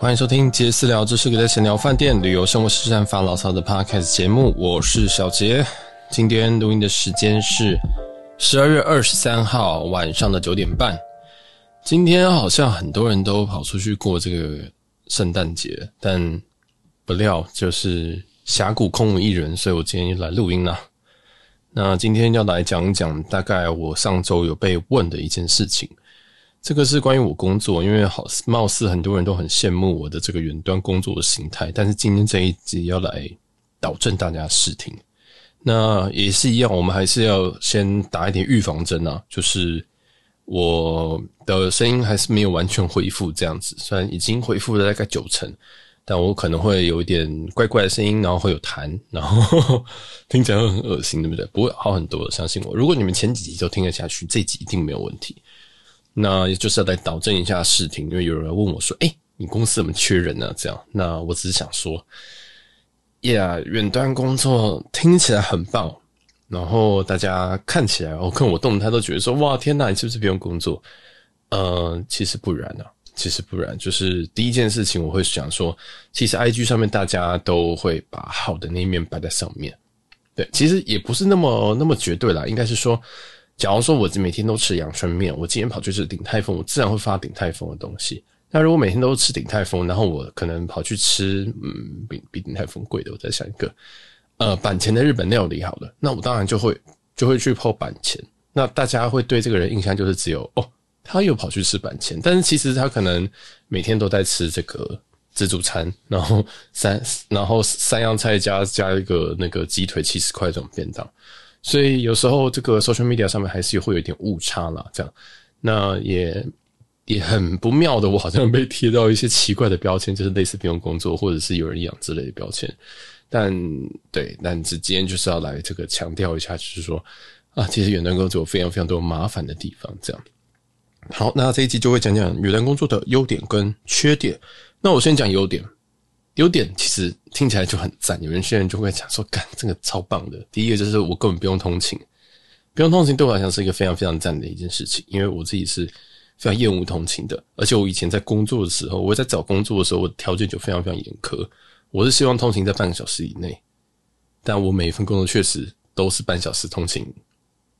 欢迎收听杰私聊，这是个在闲聊饭店、旅游、生活、时尚发牢骚的 podcast 节目。我是小杰，今天录音的时间是十二月二十三号晚上的九点半。今天好像很多人都跑出去过这个圣诞节，但不料就是峡谷空无一人，所以我今天就来录音了。那今天要来讲一讲，大概我上周有被问的一件事情。这个是关于我工作，因为好貌似很多人都很羡慕我的这个远端工作的形态，但是今天这一集要来导正大家视听。那也是一样，我们还是要先打一点预防针啊，就是我的声音还是没有完全恢复这样子，虽然已经恢复了大概九成，但我可能会有一点怪怪的声音，然后会有痰，然后 听起来会很恶心，对不对？不会好很多，相信我。如果你们前几集都听得下去，这集一定没有问题。那也就是要来导正一下视听，因为有人问我说：“诶、欸，你公司怎么缺人呢？”这样，那我只是想说，呀，远端工作听起来很棒，然后大家看起来，我看我动态都觉得说：“哇，天哪，你是不是不用工作？”呃，其实不然啊，其实不然。就是第一件事情，我会想说，其实 IG 上面大家都会把好的那一面摆在上面，对，其实也不是那么那么绝对啦，应该是说。假如说我每天都吃阳春面，我今天跑去吃鼎泰丰，我自然会发鼎泰丰的东西。那如果每天都吃鼎泰丰，然后我可能跑去吃，嗯，比比鼎泰丰贵的，我再想一个，呃，板前的日本料理好了，那我当然就会就会去泡板前。那大家会对这个人印象就是只有哦，他又跑去吃板前，但是其实他可能每天都在吃这个自助餐，然后三然后三样菜加加一个那个鸡腿七十块这种便当。所以有时候这个 social media 上面还是会有一点误差啦，这样，那也也很不妙的，我好像被贴到一些奇怪的标签，就是类似不用工作或者是有人养之类的标签。但对，但是今天就是要来这个强调一下，就是说啊，其实远端工作有非常非常多麻烦的地方。这样，好，那这一集就会讲讲远端工作的优点跟缺点。那我先讲优点。优点其实听起来就很赞，有人现在就会讲说：“干，这个超棒的。”第一个就是我根本不用通勤，不用通勤对我来讲是一个非常非常赞的一件事情，因为我自己是非常厌恶通勤的。而且我以前在工作的时候，我在找工作的时候，我的条件就非常非常严苛，我是希望通勤在半个小时以内，但我每一份工作确实都是半小时通勤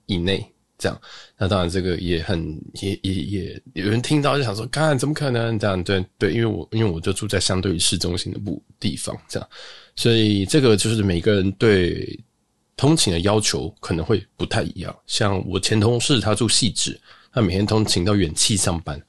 以内。这样，那当然这个也很也也也有人听到就想说，看怎么可能这样？对对，因为我因为我就住在相对于市中心的部地方，这样，所以这个就是每个人对通勤的要求可能会不太一样。像我前同事他住汐止，他每天通勤到远企上班，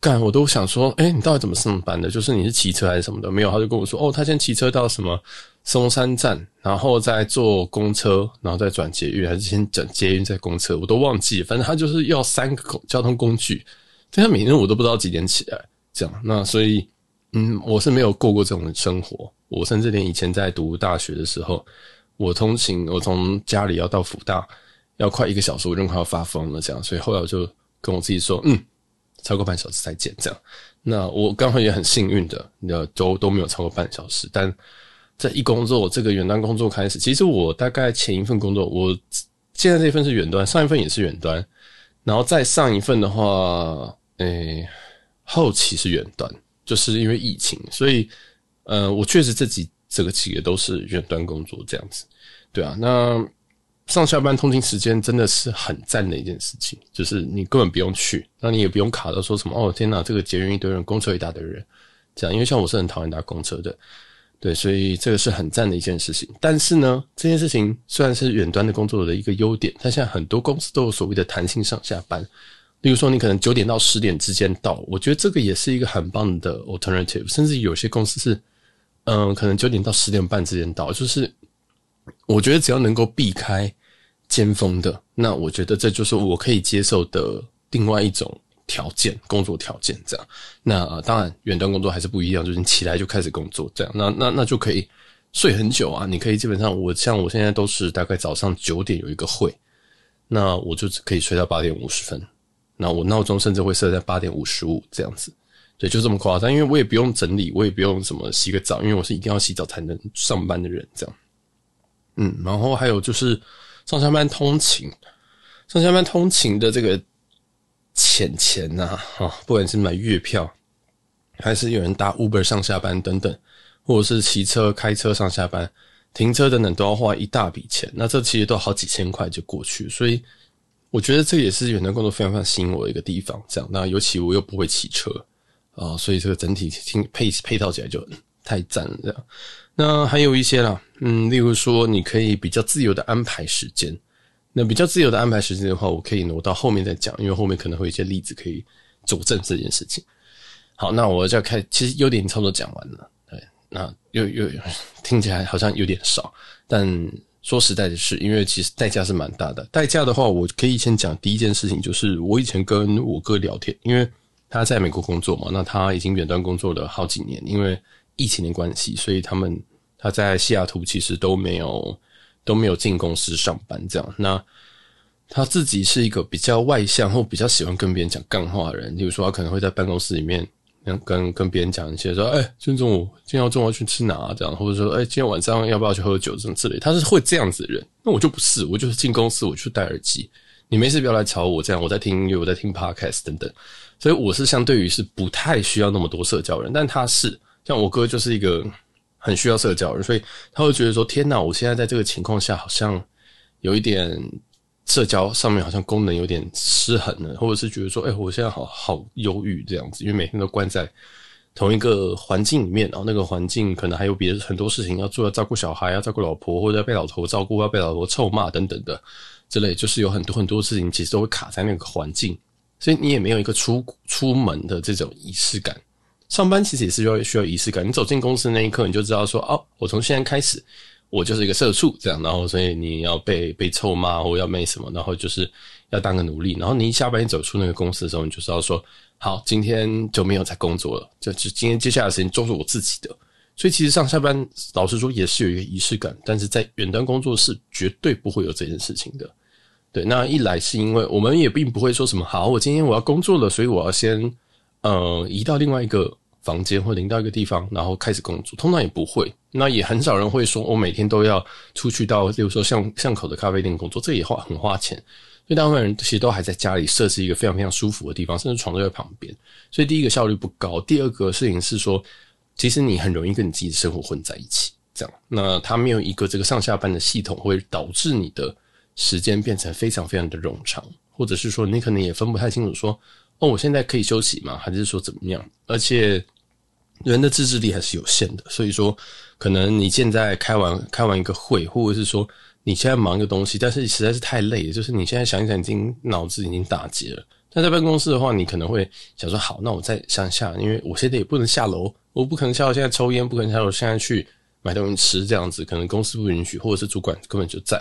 干我都想说，哎，你到底怎么上班的？就是你是骑车还是什么的？没有，他就跟我说，哦，他先骑车到什么。松山站，然后再坐公车，然后再转捷运，还是先转捷运再公车，我都忘记了。反正他就是要三个交通工具，所以他每天我都不知道几点起来，这样。那所以，嗯，我是没有过过这种生活。我甚至连以前在读大学的时候，我通勤，我从家里要到辅大，要快一个小时，我就快要发疯了，这样。所以后来我就跟我自己说，嗯，超过半小时再见，这样。那我刚好也很幸运的，那都都没有超过半小时，但。在一工作这个远端工作开始，其实我大概前一份工作，我现在这份是远端，上一份也是远端，然后再上一份的话，诶、后期是远端，就是因为疫情，所以呃，我确实这几这个企业都是远端工作这样子，对啊，那上下班通勤时间真的是很赞的一件事情，就是你根本不用去，那你也不用卡到说什么哦天哪，这个捷运一堆人，公车一大堆人，这样，因为像我是很讨厌搭公车的。对，所以这个是很赞的一件事情。但是呢，这件事情虽然是远端的工作的一个优点，但现在很多公司都有所谓的弹性上下班。例如说，你可能九点到十点之间到，我觉得这个也是一个很棒的 alternative。甚至有些公司是，嗯，可能九点到十点半之间到，就是我觉得只要能够避开尖峰的，那我觉得这就是我可以接受的另外一种。条件，工作条件这样，那、呃、当然远端工作还是不一样，就是你起来就开始工作这样，那那那就可以睡很久啊。你可以基本上，我像我现在都是大概早上九点有一个会，那我就可以睡到八点五十分，那我闹钟甚至会设在八点五十五这样子，对，就这么夸张。因为我也不用整理，我也不用什么洗个澡，因为我是一定要洗澡才能上班的人这样。嗯，然后还有就是上下班通勤，上下班通勤的这个。钱钱呐，哈，不管是买月票，还是有人搭 Uber 上下班等等，或者是骑车、开车上下班、停车等等，都要花一大笔钱。那这其实都好几千块就过去，所以我觉得这也是远端工作非常非常吸引我的一个地方。这样，那尤其我又不会骑车啊，所以这个整体听配配套起来就太赞了。这样，那还有一些啦，嗯，例如说你可以比较自由的安排时间。那比较自由的安排时间的话，我可以挪到后面再讲，因为后面可能会有一些例子可以佐证这件事情。好，那我就要开，其实优点差不多讲完了。对，那又又听起来好像有点少，但说实在的是，因为其实代价是蛮大的。代价的话，我可以先讲第一件事情，就是我以前跟我哥聊天，因为他在美国工作嘛，那他已经远端工作了好几年，因为疫情的关系，所以他们他在西雅图其实都没有。都没有进公司上班，这样。那他自己是一个比较外向或比较喜欢跟别人讲干话的人。例如说，他可能会在办公室里面跟跟别人讲一些说：“哎，今天中午今天要中午要去吃哪啊？”这样，或者说：“哎，今天晚上要不要去喝酒？”这种之类，他是会这样子的人。那我就不是，我就是进公司我就戴耳机，你没事不要来吵我。这样，我在听音乐，我在听 podcast 等等。所以我是相对于是不太需要那么多社交人，但他是像我哥就是一个。很需要社交，所以他会觉得说：“天哪，我现在在这个情况下，好像有一点社交上面好像功能有点失衡了，或者是觉得说，哎，我现在好好忧郁这样子，因为每天都关在同一个环境里面，然后那个环境可能还有别的很多事情要做，要照顾小孩，要照顾老婆，或者要被老头照顾，要被老婆臭骂等等的之类，就是有很多很多事情其实都会卡在那个环境，所以你也没有一个出出门的这种仪式感。”上班其实也是要需要仪式感。你走进公司那一刻，你就知道说，哦，我从现在开始，我就是一个社畜这样。然后，所以你要被被臭骂，或要没什么，然后就是要当个奴隶。然后你一下班一走出那个公司的时候，你就知道说，好，今天就没有再工作了，就就今天接下来的时间都是我自己的。所以其实上下班，老实说也是有一个仪式感，但是在远端工作是绝对不会有这件事情的。对，那一来是因为我们也并不会说什么，好，我今天我要工作了，所以我要先。呃，移到另外一个房间或临到一个地方，然后开始工作，通常也不会。那也很少人会说，我每天都要出去到，例如说巷巷口的咖啡店工作，这也花很花钱。所以大部分人其实都还在家里设置一个非常非常舒服的地方，甚至床都在旁边。所以第一个效率不高，第二个事情是说，其实你很容易跟你自己的生活混在一起。这样，那它没有一个这个上下班的系统，会导致你的时间变成非常非常的冗长，或者是说你可能也分不太清楚说。哦，我现在可以休息吗？还是说怎么样？而且人的自制力还是有限的，所以说可能你现在开完开完一个会，或者是说你现在忙一个东西，但是实在是太累了，就是你现在想一想，已经脑子已经打结了。但在办公室的话，你可能会想说，好，那我再想下，因为我现在也不能下楼，我不可能下楼现在抽烟，不可能下楼现在去买东西吃，这样子可能公司不允许，或者是主管根本就在，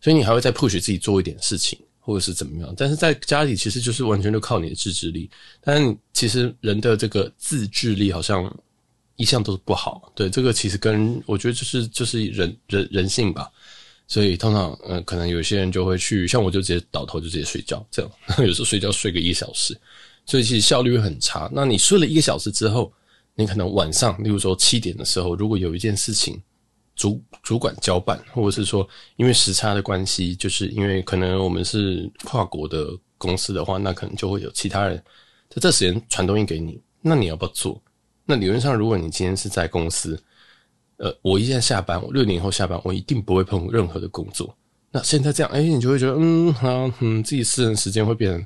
所以你还会再 push 自己做一点事情。或者是怎么样，但是在家里其实就是完全就靠你的自制力。但其实人的这个自制力好像一向都是不好。对，这个其实跟我觉得就是就是人人人性吧。所以通常嗯、可能有些人就会去，像我就直接倒头就直接睡觉，这样 有时候睡觉睡个一个小时，所以其实效率会很差。那你睡了一个小时之后，你可能晚上，例如说七点的时候，如果有一件事情。主主管交办，或者是说，因为时差的关系，就是因为可能我们是跨国的公司的话，那可能就会有其他人在这时间传东西给你，那你要不要做？那理论上，如果你今天是在公司，呃，我一下下班，我六点以后下班，我一定不会碰任何的工作。那现在这样，哎，你就会觉得，嗯，好，嗯，自己私人时间会变得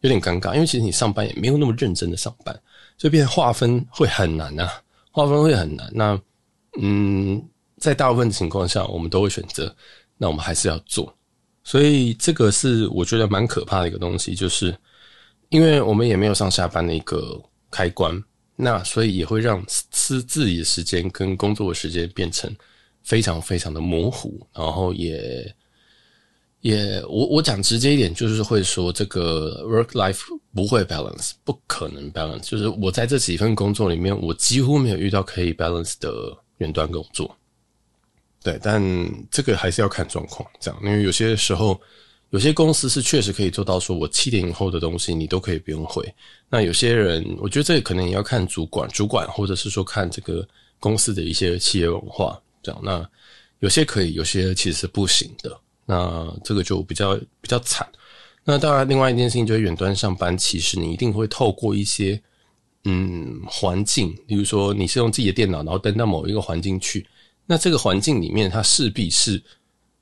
有点尴尬，因为其实你上班也没有那么认真的上班，所以变划分会很难啊，划分会很难。那，嗯。在大部分情况下，我们都会选择，那我们还是要做。所以这个是我觉得蛮可怕的一个东西，就是因为我们也没有上下班的一个开关，那所以也会让私自己的时间跟工作的时间变成非常非常的模糊，然后也也我我讲直接一点，就是会说这个 work life 不会 balance，不可能 balance。就是我在这几份工作里面，我几乎没有遇到可以 balance 的远端工作。对，但这个还是要看状况，这样，因为有些时候，有些公司是确实可以做到，说我七点以后的东西你都可以不用回。那有些人，我觉得这个可能也要看主管，主管或者是说看这个公司的一些企业文化，这样。那有些可以，有些其实是不行的。那这个就比较比较惨。那当然，另外一件事情就是远端上班，其实你一定会透过一些嗯环境，比如说你是用自己的电脑，然后登到某一个环境去，那这个环境里面它势必是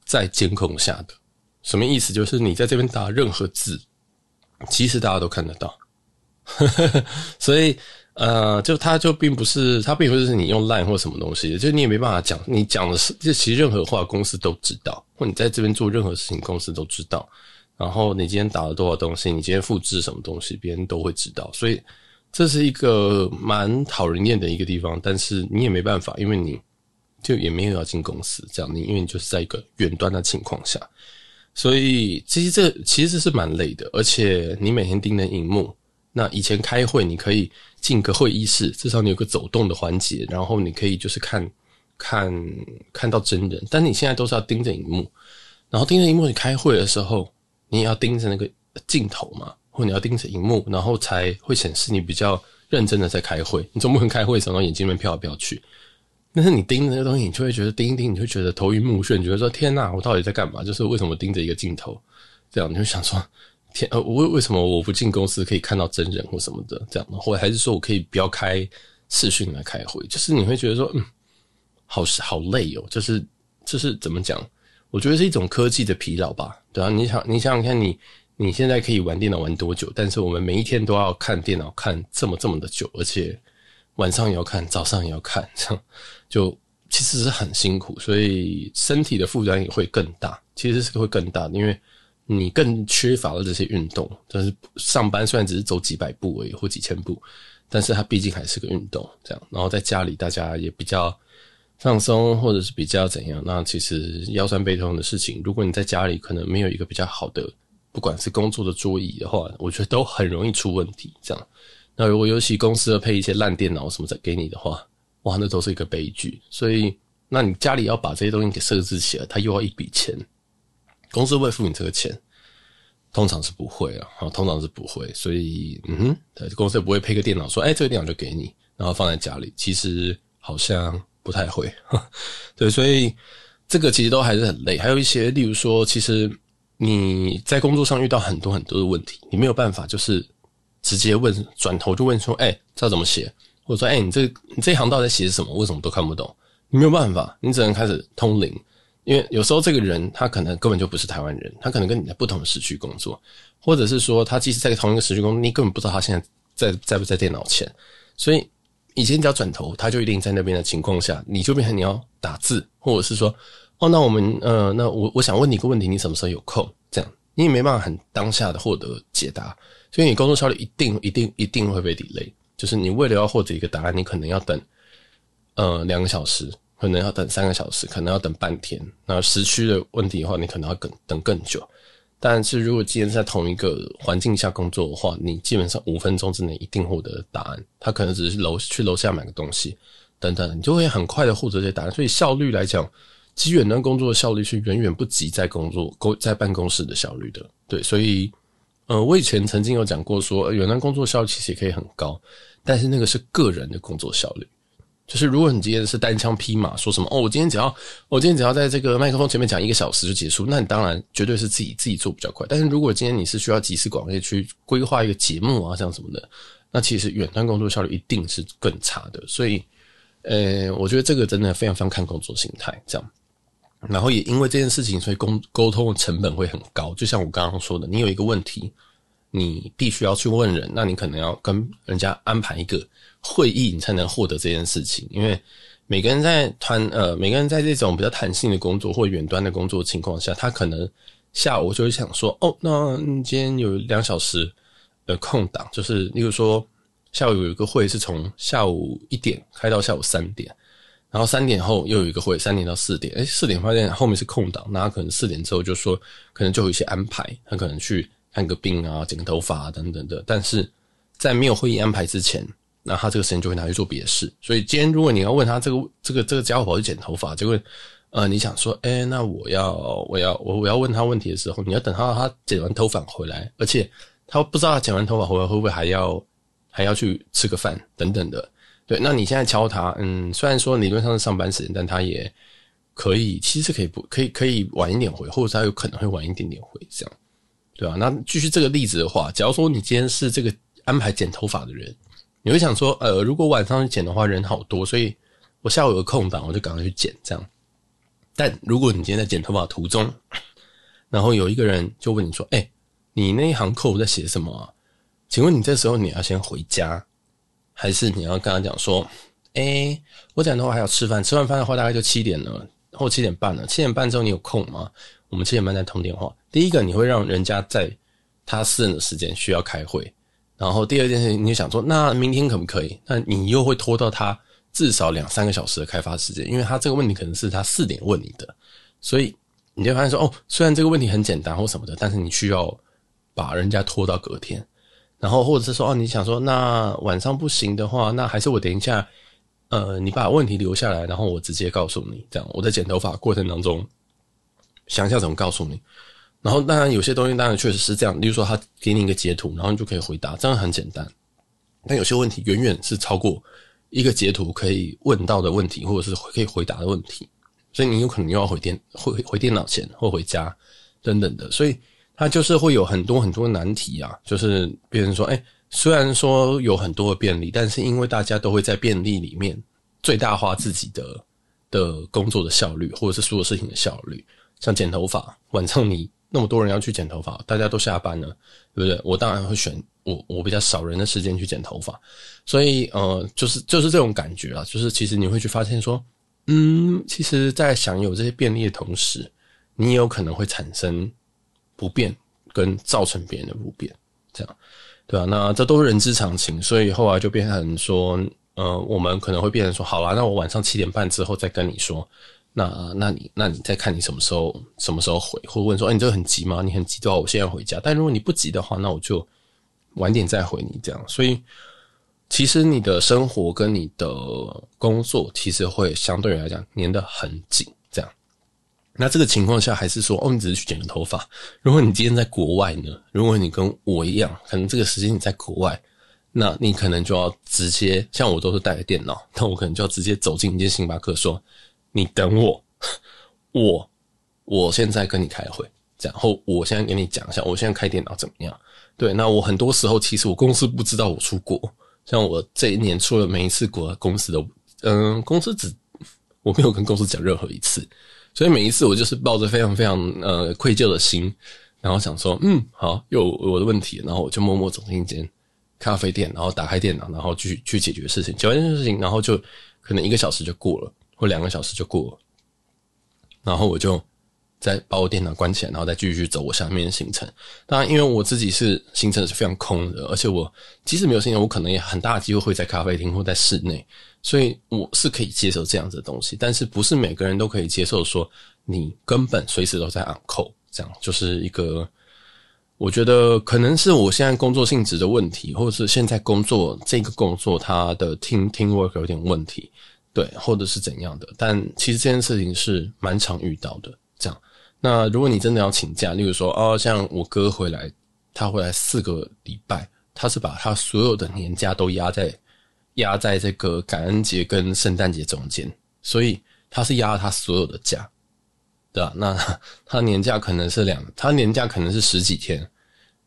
在监控下的。什么意思？就是你在这边打任何字，其实大家都看得到。所以呃，就它就并不是，它并不是你用 Line 或什么东西，就你也没办法讲，你讲的是，就其实任何话公司都知道，或你在这边做任何事情，公司都知道。然后你今天打了多少东西，你今天复制什么东西，别人都会知道。所以这是一个蛮讨人厌的一个地方，但是你也没办法，因为你就也没有要进公司这样，的因为你就是在一个远端的情况下，所以其实这其实是蛮累的，而且你每天盯着荧幕。那以前开会，你可以进个会议室，至少你有个走动的环节，然后你可以就是看看看到真人。但你现在都是要盯着荧幕，然后盯着荧幕，你开会的时候，你也要盯着那个镜头嘛，或你要盯着荧幕，然后才会显示你比较认真的在开会。你总不能开会的时候眼睛里面飘来飘去。但是你盯着那个东西，你就会觉得盯一盯，你就会觉得头晕目眩，你觉得说天哪，我到底在干嘛？就是为什么盯着一个镜头？这样你就想说。天，呃，为为什么我不进公司可以看到真人或什么的这样的，或者还是说我可以不要开视讯来开会？就是你会觉得说，嗯，好好累哦。就是就是怎么讲？我觉得是一种科技的疲劳吧。对啊，你想你想想看，你你现在可以玩电脑玩多久？但是我们每一天都要看电脑看这么这么的久，而且晚上也要看，早上也要看，这样就其实是很辛苦，所以身体的负担也会更大。其实是会更大的，因为。你更缺乏了这些运动，但是上班虽然只是走几百步而已，或几千步，但是它毕竟还是个运动，这样。然后在家里大家也比较放松，或者是比较怎样？那其实腰酸背痛的事情，如果你在家里可能没有一个比较好的，不管是工作的桌椅的话，我觉得都很容易出问题。这样，那如果尤其公司要配一些烂电脑什么再给你的话，哇，那都是一个悲剧。所以，那你家里要把这些东西给设置起来，他又要一笔钱。公司会付你这个钱，通常是不会啊，通常是不会，所以嗯哼，公司也不会配个电脑说，哎，这个电脑就给你，然后放在家里，其实好像不太会，对，所以这个其实都还是很累。还有一些，例如说，其实你在工作上遇到很多很多的问题，你没有办法就是直接问，转头就问说，哎，这怎么写？或者说，哎，你这你这一行到底写什么？为什么都看不懂？你没有办法，你只能开始通灵。因为有时候这个人他可能根本就不是台湾人，他可能跟你在不同的时区工作，或者是说他即使在同一个时区工作，你根本不知道他现在在在不在电脑前。所以以前只要转头，他就一定在那边的情况下，你就变成你要打字，或者是说，哦，那我们呃，那我我想问你一个问题，你什么时候有空？这样你也没办法很当下的获得解答，所以你工作效率一定一定一定会被 delay。就是你为了要获得一个答案，你可能要等呃两个小时。可能要等三个小时，可能要等半天。那时区的问题的话，你可能要等等更久。但是如果今天在同一个环境下工作的话，你基本上五分钟之内一定获得答案。他可能只是楼去楼下买个东西等等，你就会很快的获得这些答案。所以效率来讲，其实远端工作的效率是远远不及在工作在办公室的效率的。对，所以呃，我以前曾经有讲过说，远端工作效率其实也可以很高，但是那个是个人的工作效率。就是如果你今天是单枪匹马说什么哦，我今天只要我今天只要在这个麦克风前面讲一个小时就结束，那你当然绝对是自己自己做比较快。但是如果今天你是需要集思广益去规划一个节目啊，这样什么的，那其实远端工作效率一定是更差的。所以，呃，我觉得这个真的非常非常看工作心态这样。然后也因为这件事情，所以沟沟通的成本会很高。就像我刚刚说的，你有一个问题，你必须要去问人，那你可能要跟人家安排一个。会议你才能获得这件事情，因为每个人在团呃，每个人在这种比较弹性的工作或远端的工作情况下，他可能下午就会想说，哦，那今天有两小时的空档，就是例如说下午有一个会是从下午一点开到下午三点，然后三点后又有一个会，三点到四点，诶，四点发现后面是空档，那他可能四点之后就说可能就有一些安排，他可能去看个病啊、剪个头发啊等等的，但是在没有会议安排之前。那他这个时间就会拿去做别的事，所以今天如果你要问他这个这个这个家伙跑去剪头发，就会呃你想说，哎、那我要我要我我要问他问题的时候，你要等他他剪完头发回来，而且他不知道他剪完头发回来会不会还要还要去吃个饭等等的，对，那你现在敲他，嗯，虽然说理论上是上班时间，但他也可以其实可以不可以可以晚一点回，或者他有可能会晚一点点回，这样，对吧？那继续这个例子的话，假如说你今天是这个安排剪头发的人。你会想说，呃，如果晚上去剪的话，人好多，所以我下午有个空档，我就赶快去剪这样。但如果你今天在剪头发途中，然后有一个人就问你说：“哎、你那一行扣在写什么？请问你这时候你要先回家，还是你要跟他讲说：哎、我讲的话还要吃饭，吃完饭的话大概就七点了，或七点半了。七点半之后你有空吗？我们七点半再通电话。第一个你会让人家在他私人的时间需要开会，然后第二件事情你就想说，那明天可不可以？那你又会拖到他至少两三个小时的开发时间，因为他这个问题可能是他四点问你的，所以。你就发现说，哦，虽然这个问题很简单或什么的，但是你需要把人家拖到隔天，然后或者是说，哦，你想说，那晚上不行的话，那还是我等一下，呃，你把问题留下来，然后我直接告诉你，这样我在剪头发过程当中想一下怎么告诉你。然后当然有些东西当然确实是这样，例如说他给你一个截图，然后你就可以回答，这样很简单。但有些问题远远是超过一个截图可以问到的问题，或者是可以回答的问题。所以你有可能又要回电回回电脑前或回家等等的，所以它就是会有很多很多难题啊。就是别人说，哎，虽然说有很多的便利，但是因为大家都会在便利里面最大化自己的的工作的效率，或者是所有事情的效率。像剪头发，晚上你那么多人要去剪头发，大家都下班了，对不对？我当然会选我我比较少人的时间去剪头发。所以呃，就是就是这种感觉啊，就是其实你会去发现说。嗯，其实，在享有这些便利的同时，你也有可能会产生不便，跟造成别人的不便，这样，对吧？那这都是人之常情，所以后来就变成说，呃，我们可能会变成说，好啦，那我晚上七点半之后再跟你说，那，那你，那你再看你什么时候，什么时候回，或问说，哎，你这个很急吗？你很急的话，我现在回家。但如果你不急的话，那我就晚点再回你，这样，所以。其实你的生活跟你的工作其实会相对来讲粘得很紧，那这个情况下，还是说，哦，你只是去剪个头发。如果你今天在国外呢？如果你跟我一样，可能这个时间你在国外，那你可能就要直接，像我都是带着电脑，那我可能就要直接走进一间星巴克，说：“你等我，我我现在跟你开会，然后我现在跟你讲一下，我现在开电脑怎么样？”对，那我很多时候其实我公司不知道我出国。像我这一年出了每一次国，公司都，嗯，公司只我没有跟公司讲任何一次，所以每一次我就是抱着非常非常呃愧疚的心，然后想说，嗯，好，有我的问题，然后我就默默走进一间咖啡店，然后打开电脑，然后去去解决事情，解决这件事情，然后就可能一个小时就过了，或两个小时就过了，然后我就。再把我电脑关起来，然后再继续走我下面的行程。当然，因为我自己是行程是非常空的，而且我即使没有行程，我可能也很大机会会在咖啡厅或在室内，所以我是可以接受这样子的东西。但是不是每个人都可以接受说你根本随时都在 on call，这样就是一个我觉得可能是我现在工作性质的问题，或者是现在工作这个工作它的 team team work 有点问题，对，或者是怎样的。但其实这件事情是蛮常遇到的。这样，那如果你真的要请假，例如说，哦，像我哥回来，他回来四个礼拜，他是把他所有的年假都压在压在这个感恩节跟圣诞节中间，所以他是压了他所有的假，对吧？那 他年假可能是两，他年假可能是十几天，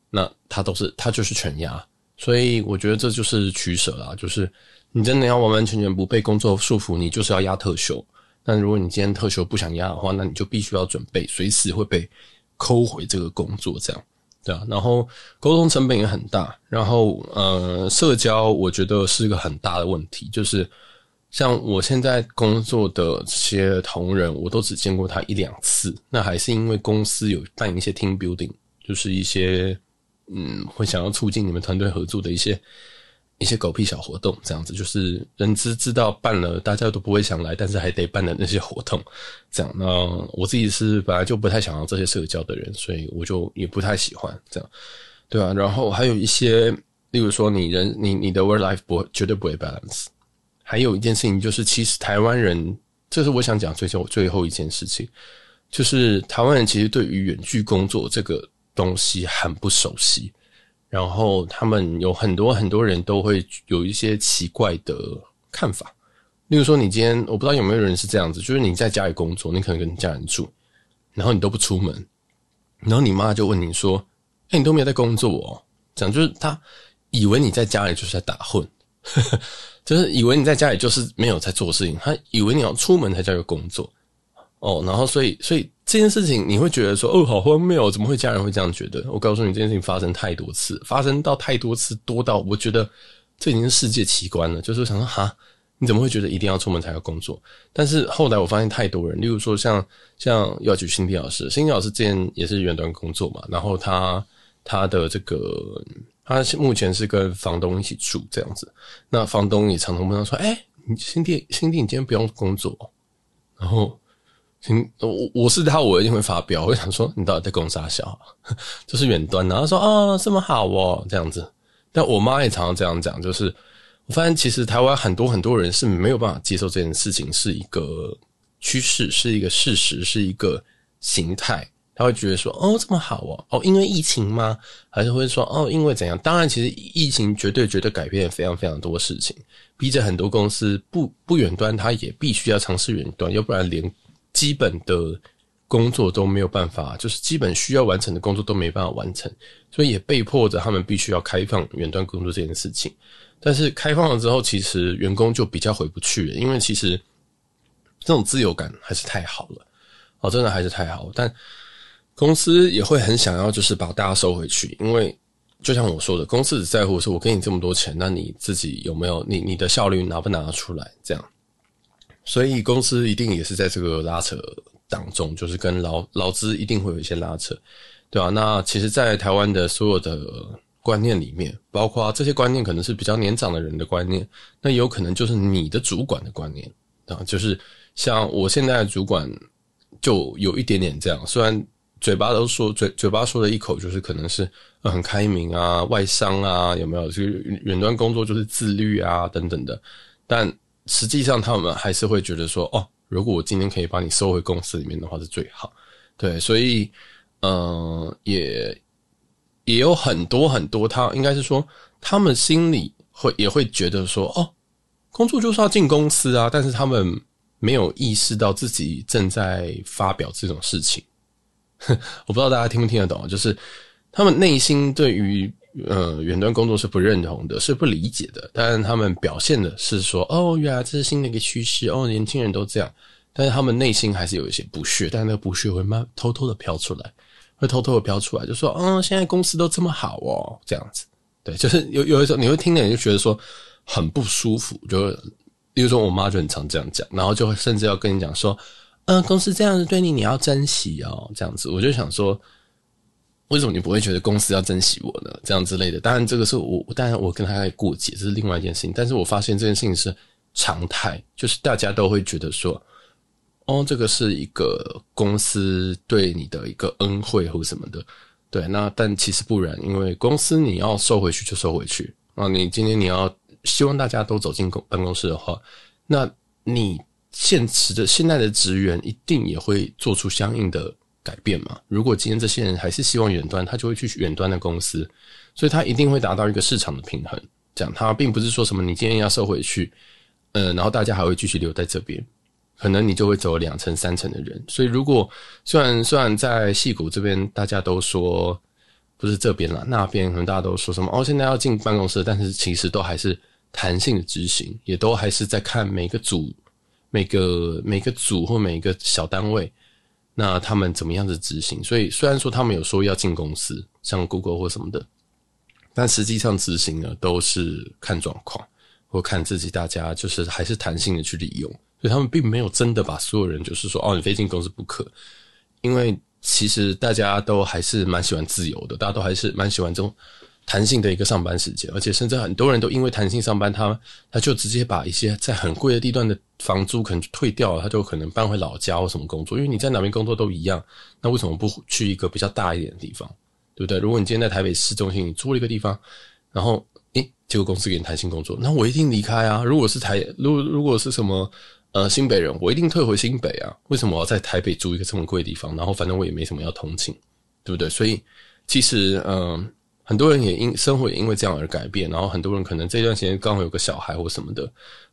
那他都是他就是全压，所以我觉得这就是取舍啦，就是你真的要完完全全不被工作束缚，你就是要压特休。但如果你今天特休不想压的话，那你就必须要准备随时会被扣回这个工作，这样对啊。然后沟通成本也很大，然后呃，社交我觉得是一个很大的问题。就是像我现在工作的这些同仁，我都只见过他一两次，那还是因为公司有办一些 team building，就是一些嗯，会想要促进你们团队合作的一些。一些狗屁小活动，这样子就是人知知道办了，大家都不会想来，但是还得办的那些活动，这样。那我自己是本来就不太想要这些社交的人，所以我就也不太喜欢这样，对啊。然后还有一些，例如说你人你你的 work life 不绝对不会 balance。还有一件事情就是，其实台湾人，这是我想讲最后最后一件事情，就是台湾人其实对于远距工作这个东西很不熟悉。然后他们有很多很多人都会有一些奇怪的看法，例如说，你今天我不知道有没有人是这样子，就是你在家里工作，你可能跟你家人住，然后你都不出门，然后你妈就问你说：“哎，你都没有在工作哦？”这样就是他以为你在家里就是在打混，就是以为你在家里就是没有在做事情，他以为你要出门才叫做工作哦。然后所以所以这件事情你会觉得说哦，好荒谬，怎么会家人会这样觉得？我告诉你，这件事情发生太多次，发生到太多次，多到我觉得这已经是世界奇观了。就是想说哈。你怎么会觉得一定要出门才要工作？但是后来我发现太多人，例如说像像要举新迪老师，新迪老师之前也是远端工作嘛，然后他他的这个他目前是跟房东一起住这样子，那房东也常常问他说：“哎、你辛迪辛迪，你今天不用工作？”然后辛我我是他，我一定会发飙，我想说你到底在攻啥小？就是远端，然后说啊这么好哦这样子，但我妈也常常这样讲，就是。我发现，其实台湾很多很多人是没有办法接受这件事情是一个趋势，是一个事实，是一个形态。他会觉得说：“哦，这么好哦，哦，因为疫情吗？还是会说哦，因为怎样？”当然，其实疫情绝对绝对改变了非常非常多事情，逼着很多公司不不远端，他也必须要尝试远端，要不然连基本的工作都没有办法，就是基本需要完成的工作都没办法完成，所以也被迫着他们必须要开放远端工作这件事情。但是开放了之后，其实员工就比较回不去了，因为其实这种自由感还是太好了，哦，真的还是太好。但公司也会很想要，就是把大家收回去，因为就像我说的，公司只在乎是我给你这么多钱，那你自己有没有你你的效率拿不拿得出来？这样，所以公司一定也是在这个拉扯当中，就是跟劳劳资一定会有一些拉扯，对吧？那其实，在台湾的所有的。观念里面，包括这些观念可能是比较年长的人的观念，那有可能就是你的主管的观念啊，就是像我现在的主管就有一点点这样，虽然嘴巴都说嘴嘴巴说了一口，就是可能是很开明啊、外商啊，有没有？就是远端工作就是自律啊等等的，但实际上他们还是会觉得说，哦，如果我今天可以把你收回公司里面的话是最好，对，所以嗯、也。也有很多很多，他应该是说，他们心里会也会觉得说，哦，工作就是要进公司啊，但是他们没有意识到自己正在发表这种事情。我不知道大家听不听得懂，就是他们内心对于呃远端工作是不认同的，是不理解的，但是他们表现的是说，哦，原来这是新的一个趋势，哦，年轻人都这样，但是他们内心还是有一些不屑，但那个不屑会慢偷偷的飘出来。会偷偷的飘出来，就说：“嗯，现在公司都这么好哦，这样子，对，就是有有的时候你会听的人就觉得说很不舒服，就比如说我妈就很常这样讲，然后就会甚至要跟你讲说，嗯，公司这样子对你，你要珍惜哦，这样子，我就想说，为什么你不会觉得公司要珍惜我呢？这样之类的，当然这个是我，当然我跟他在过节，这是另外一件事情，但是我发现这件事情是常态，就是大家都会觉得说。”哦，这个是一个公司对你的一个恩惠或什么的，对，那但其实不然，因为公司你要收回去就收回去啊。你今天你要希望大家都走进公办公室的话，那你现实的现在的职员一定也会做出相应的改变嘛。如果今天这些人还是希望远端，他就会去远端的公司，所以他一定会达到一个市场的平衡。这样，他并不是说什么你今天要收回去，呃，然后大家还会继续留在这边。可能你就会走两层三层的人，所以如果虽然虽然在戏谷这边大家都说不是这边啦，那边可能大家都说什么哦，现在要进办公室，但是其实都还是弹性的执行，也都还是在看每个组、每个每个组或每个小单位，那他们怎么样子执行。所以虽然说他们有说要进公司，像 Google 或什么的，但实际上执行呢都是看状况或看自己，大家就是还是弹性的去利用。所以他们并没有真的把所有人就是说哦，你非进公司不可，因为其实大家都还是蛮喜欢自由的，大家都还是蛮喜欢这种弹性的一个上班时间，而且甚至很多人都因为弹性上班，他他就直接把一些在很贵的地段的房租可能退掉了，他就可能搬回老家或什么工作，因为你在哪边工作都一样，那为什么不去一个比较大一点的地方，对不对？如果你今天在台北市中心，你租了一个地方，然后诶，结果公司给你弹性工作，那我一定离开啊！如果是台，如果如果是什么？呃，新北人，我一定退回新北啊！为什么我要在台北租一个这么贵的地方？然后反正我也没什么要通勤，对不对？所以其实，嗯、很多人也因生活也因为这样而改变。然后很多人可能这段时间刚好有个小孩或什么的。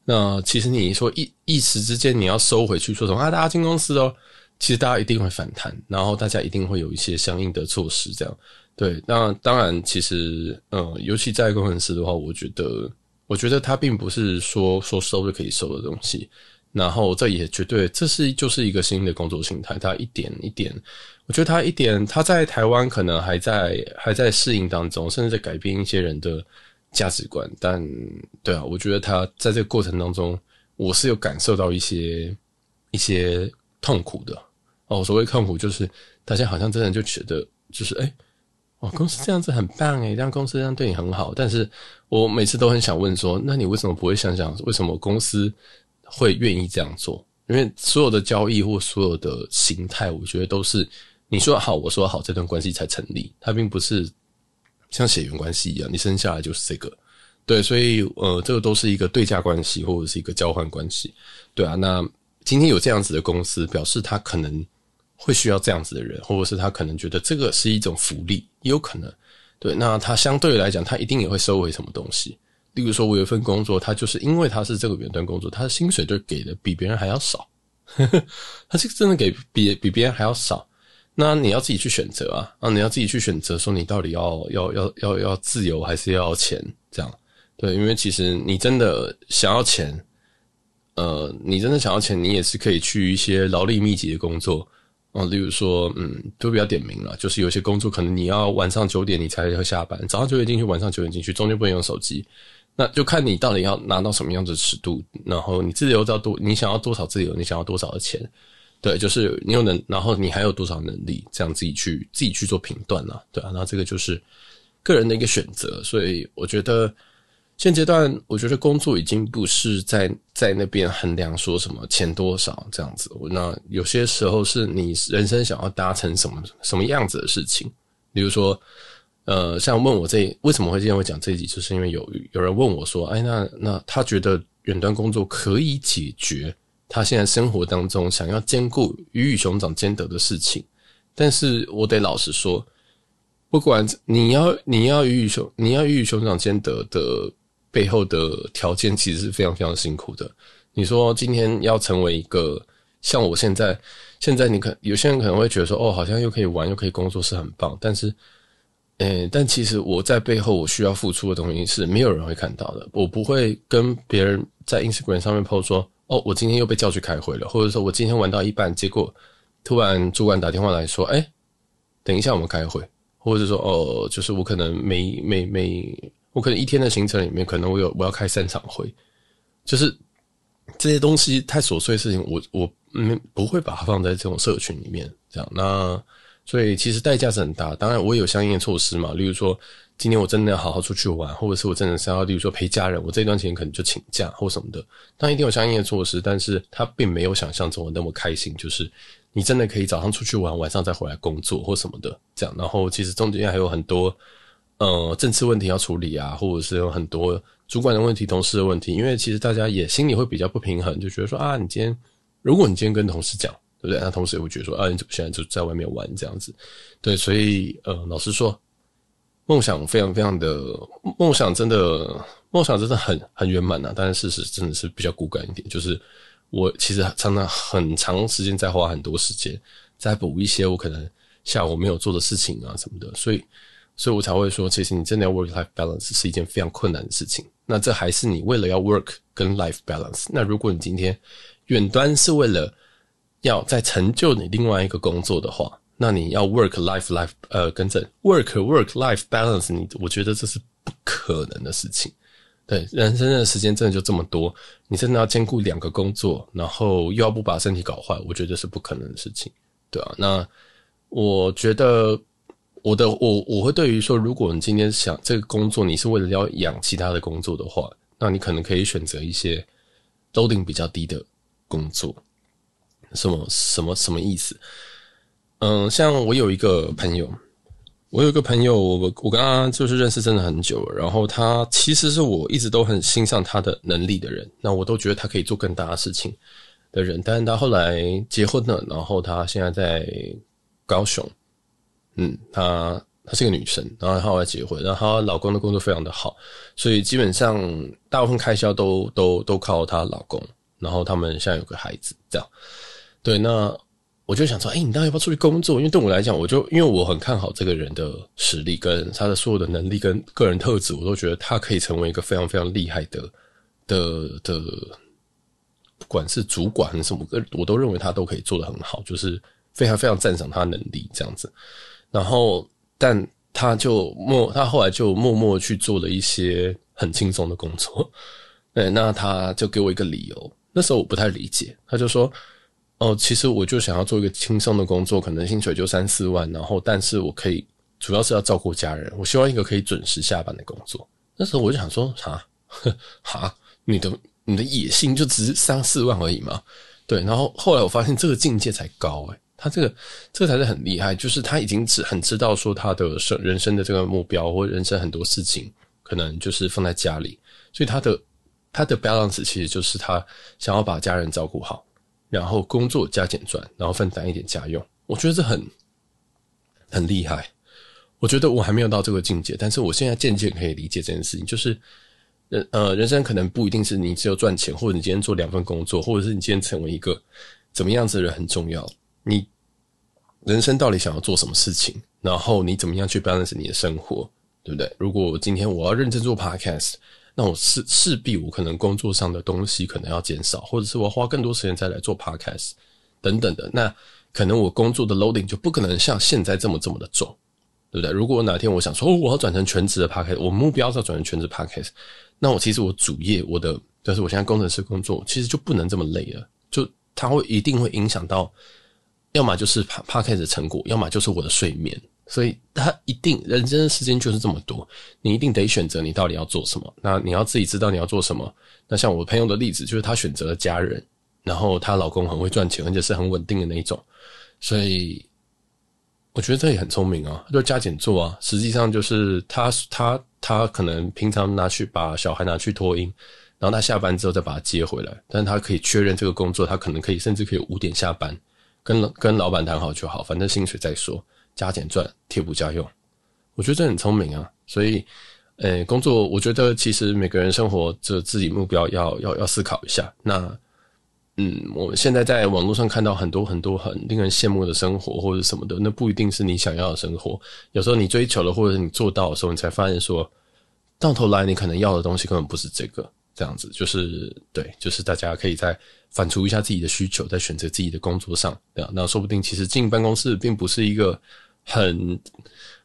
那其实你说一一时之间你要收回去说什么啊？大家进公司哦，其实大家一定会反弹，然后大家一定会有一些相应的措施。这样对。那当然，其实，嗯、尤其在工程师的话，我觉得我觉得他并不是说说收就可以收的东西。然后这也绝对，这是就是一个新的工作形态。他一点一点，我觉得他一点，他在台湾可能还在还在适应当中，甚至在改变一些人的价值观。但对啊，我觉得他在这个过程当中，我是有感受到一些一些痛苦的。哦，所谓痛苦就是大家好像真的就觉得就是哎，哦，公司这样子很棒诶，这样公司这样对你很好。但是我每次都很想问说，那你为什么不会想想为什么公司？会愿意这样做，因为所有的交易或所有的形态，我觉得都是你说好，我说好，这段关系才成立。它并不是像血缘关系一样，你生下来就是这个。对，所以呃，这个都是一个对价关系或者是一个交换关系。对啊，那今天有这样子的公司，表示他可能会需要这样子的人，或者是他可能觉得这个是一种福利，也有可能。对，那他相对来讲，他一定也会收回什么东西。例如说，我有一份工作，他就是因为他是这个远端工作，他的薪水就给的比别人还要少，他是真的给比比别人还要少。那你要自己去选择啊，啊，你要自己去选择，说你到底要要要要要自由还是要钱？这样对，因为其实你真的想要钱，呃，你真的想要钱，你也是可以去一些劳力密集的工作啊，例如说，嗯，都比较点名了，就是有些工作可能你要晚上九点你才会下班，早上九点进去，晚上九点进去，中间不能用手机。那就看你到底要拿到什么样的尺度，然后你自由到多，你想要多少自由，你想要多少的钱，对，就是你有能，然后你还有多少能力，这样自己去自己去做评断啊，对啊，那这个就是个人的一个选择，所以我觉得现阶段，我觉得工作已经不是在在那边衡量说什么钱多少这样子，那有些时候是你人生想要达成什么什么样子的事情，比如说。呃，像问我这为什么会今天会讲这一集，就是因为有有人问我说，哎，那那他觉得远端工作可以解决他现在生活当中想要兼顾鱼与熊掌兼得的事情，但是我得老实说，不管你要你要鱼与熊你要鱼与熊掌兼得的背后的条件，其实是非常非常辛苦的。你说今天要成为一个像我现在现在，你可有些人可能会觉得说，哦，好像又可以玩又可以工作是很棒，但是。诶，但其实我在背后我需要付出的东西是没有人会看到的。我不会跟别人在 Instagram 上面 post 说，哦，我今天又被叫去开会了，或者说我今天玩到一半，结果突然主管打电话来说，诶，等一下我们开会，或者说哦，就是我可能每每每我可能一天的行程里面，可能我有我要开三场会，就是这些东西太琐碎的事情，我我嗯不会把它放在这种社群里面，这样。那。所以其实代价是很大，当然我也有相应的措施嘛，例如说今天我真的要好好出去玩，或者是我真的是要，例如说陪家人，我这段时间可能就请假或什么的，当然一定有相应的措施，但是他并没有想象中的那么开心，就是你真的可以早上出去玩，晚上再回来工作或什么的这样，然后其实中间还有很多呃政治问题要处理啊，或者是有很多主管的问题、同事的问题，因为其实大家也心里会比较不平衡，就觉得说啊，你今天如果你今天跟同事讲。对不对？那同时也会觉得说，啊，你怎么现在就在外面玩这样子？对，所以呃，老实说，梦想非常非常的梦想，真的梦想真的很很圆满呐。但是事实真的是比较骨感一点，就是我其实常常很长时间在花很多时间在补一些我可能下午没有做的事情啊什么的。所以，所以我才会说，其实你真的要 work life balance 是一件非常困难的事情。那这还是你为了要 work 跟 life balance。那如果你今天远端是为了要在成就你另外一个工作的话，那你要 work life life 呃，跟着 work work life balance，你我觉得这是不可能的事情。对，人生的时间真的就这么多，你真的要兼顾两个工作，然后又要不把身体搞坏，我觉得是不可能的事情，对啊，那我觉得我的我我会对于说，如果你今天想这个工作，你是为了要养其他的工作的话，那你可能可以选择一些 loading 比较低的工作。什么什么什么意思？嗯，像我有一个朋友，我有一个朋友，我我跟他就是认识真的很久了，然后他其实是我一直都很欣赏他的能力的人，那我都觉得他可以做更大的事情的人，但是他后来结婚了，然后他现在在高雄，嗯，他她是个女生，然后她后来结婚，然后她老公的工作非常的好，所以基本上大部分开销都都都靠她老公，然后他们现在有个孩子，这样。对，那我就想说，哎、你到底要不要出去工作？因为对我来讲，我就因为我很看好这个人的实力跟他的所有的能力跟个人特质，我都觉得他可以成为一个非常非常厉害的的的，不管是主管还是什么，我都认为他都可以做得很好，就是非常非常赞赏他能力这样子。然后，但他就默，他后来就默默去做了一些很轻松的工作。对，那他就给我一个理由，那时候我不太理解，他就说。哦，其实我就想要做一个轻松的工作，可能薪水就三四万，然后但是我可以主要是要照顾家人，我希望一个可以准时下班的工作。那时候我就想说，哈，哈，你的你的野心就只是三四万而已嘛？对。然后后来我发现这个境界才高诶，他这个这个才是很厉害，就是他已经知很知道说他的生人生的这个目标或人生很多事情可能就是放在家里，所以他的他的 balance 其实就是他想要把家人照顾好。然后工作加减赚，然后分担一点家用，我觉得这很很厉害。我觉得我还没有到这个境界，但是我现在渐渐可以理解这件事情，就是人呃，人生可能不一定是你只有赚钱，或者你今天做两份工作，或者是你今天成为一个怎么样子的人很重要。你人生到底想要做什么事情？然后你怎么样去 balance 你的生活，对不对？如果今天我要认真做 podcast。那我势势必我可能工作上的东西可能要减少，或者是我要花更多时间再来做 podcast 等等的。那可能我工作的 loading 就不可能像现在这么这么的重，对不对？如果哪天我想说，哦，我要转成全职的 podcast，我目标是要转成全职 podcast，那我其实我主业我的就是我现在工程师工作，其实就不能这么累了，就它会一定会影响到，要么就是 podcast 的成果，要么就是我的睡眠。所以他一定人生的时间就是这么多，你一定得选择你到底要做什么。那你要自己知道你要做什么。那像我朋友的例子，就是他选择了家人，然后她老公很会赚钱，而且是很稳定的那一种。所以我觉得这也很聪明啊，就加减做啊。实际上就是他他他可能平常拿去把小孩拿去托婴，然后他下班之后再把他接回来，但他可以确认这个工作，他可能可以甚至可以五点下班，跟跟老板谈好就好，反正薪水再说。加减赚，贴补家用，我觉得这很聪明啊。所以，呃、工作，我觉得其实每个人生活这自己目标要要要思考一下。那，嗯，我们现在在网络上看到很多很多很令人羡慕的生活或者什么的，那不一定是你想要的生活。有时候你追求了或者你做到的时候，你才发现说，到头来你可能要的东西根本不是这个。这样子就是对，就是大家可以再反刍一下自己的需求，在选择自己的工作上，对啊，那说不定其实进办公室并不是一个。很，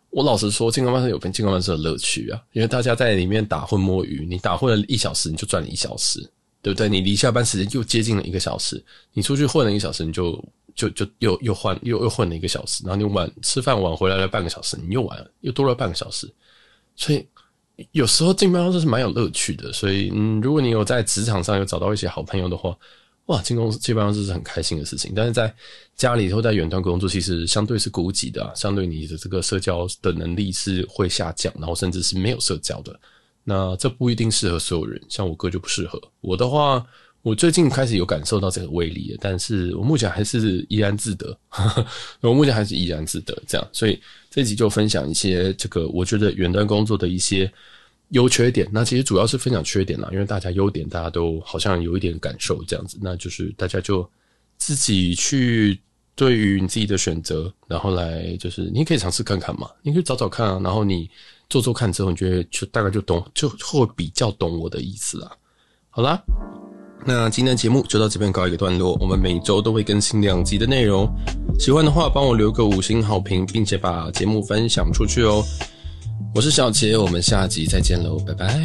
我老实说，金刚班是有进办公室的乐趣啊，因为大家在里面打混摸鱼，你打混了一小时，你就赚了一小时，对不对？你离下班时间又接近了一个小时，你出去混了一个小时，你就就就又又换又又混了一个小时，然后你晚吃饭晚回来了半个小时，你又晚又多了半个小时，所以有时候进办公室是蛮有乐趣的。所以，嗯，如果你有在职场上有找到一些好朋友的话。哇，进公司基本上是很开心的事情，但是在家里头在远端工作，其实相对是孤寂的啊，相对你的这个社交的能力是会下降，然后甚至是没有社交的。那这不一定适合所有人，像我哥就不适合。我的话，我最近开始有感受到这个威力，但是我目前还是怡然自得，我目前还是怡然自得这样。所以这集就分享一些这个我觉得远端工作的一些。优缺点，那其实主要是分享缺点啦，因为大家优点大家都好像有一点感受这样子，那就是大家就自己去对于你自己的选择，然后来就是你可以尝试看看嘛，你可以找找看啊，然后你做做看之后，你觉得就大概就懂，就会比较懂我的意思啦。好啦，那今天的节目就到这边告一个段落，我们每周都会更新两集的内容，喜欢的话帮我留个五星好评，并且把节目分享出去哦。我是小杰，我们下集再见喽，拜拜。